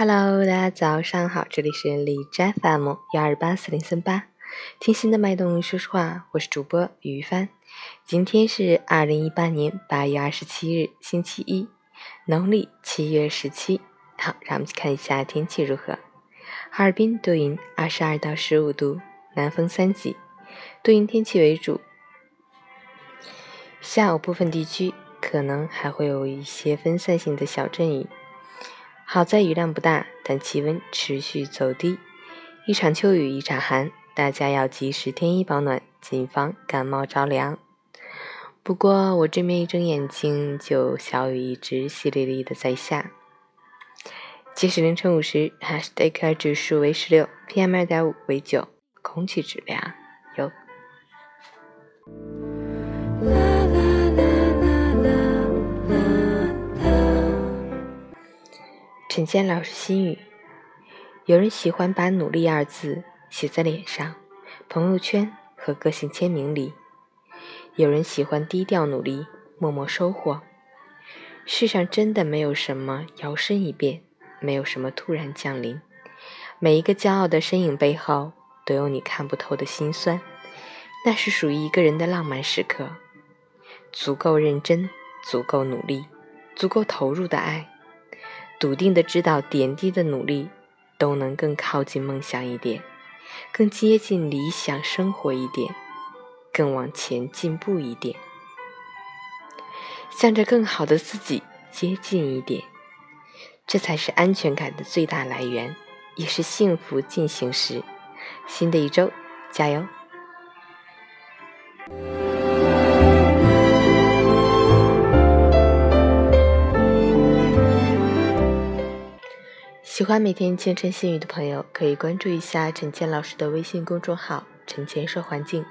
Hello，大家早上好，这里是荔枝 FM 幺二八四零三八，听心的脉动，说实话，我是主播于帆。今天是二零一八年八月二十七日，星期一，农历七月十七。好，让我们去看一下天气如何。哈尔滨多云，二十二到十五度，南风三级，多云天气为主。下午部分地区可能还会有一些分散性的小阵雨。好在雨量不大，但气温持续走低。一场秋雨一场寒，大家要及时添衣保暖，谨防感冒着凉。不过我这边一睁眼睛，就小雨一直淅沥沥的在下。截止凌晨五时，AQI 指数为十六，PM 二点五为九，空气质量优。陈坚老师心语：有人喜欢把“努力”二字写在脸上、朋友圈和个性签名里；有人喜欢低调努力、默默收获。世上真的没有什么摇身一变，没有什么突然降临。每一个骄傲的身影背后，都有你看不透的心酸。那是属于一个人的浪漫时刻。足够认真，足够努力，足够投入的爱。笃定的知道，点滴的努力都能更靠近梦想一点，更接近理想生活一点，更往前进步一点，向着更好的自己接近一点，这才是安全感的最大来源，也是幸福进行时。新的一周，加油！喜欢每天清晨心语的朋友，可以关注一下陈倩老师的微信公众号“陈倩说环境”，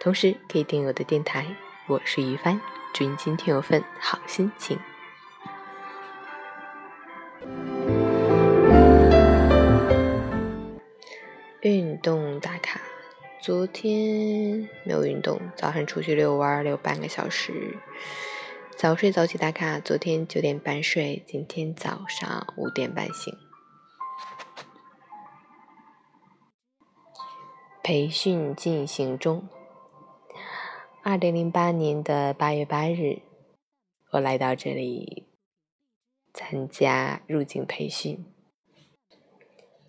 同时可以订阅我的电台。我是于帆，祝你今天有份好心情。运动打卡，昨天没有运动，早上出去遛弯遛半个小时。早睡早起打卡，昨天九点半睡，今天早上五点半醒。培训进行中。二零零八年的八月八日，我来到这里参加入境培训。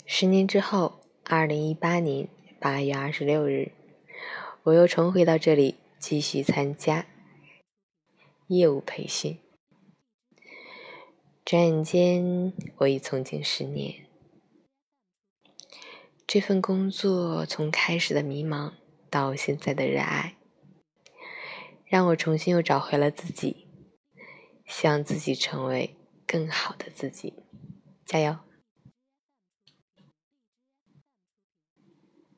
十年之后，二零一八年八月二十六日，我又重回到这里继续参加业务培训。转眼间，我已从警十年。这份工作从开始的迷茫到现在的热爱，让我重新又找回了自己，希望自己成为更好的自己，加油！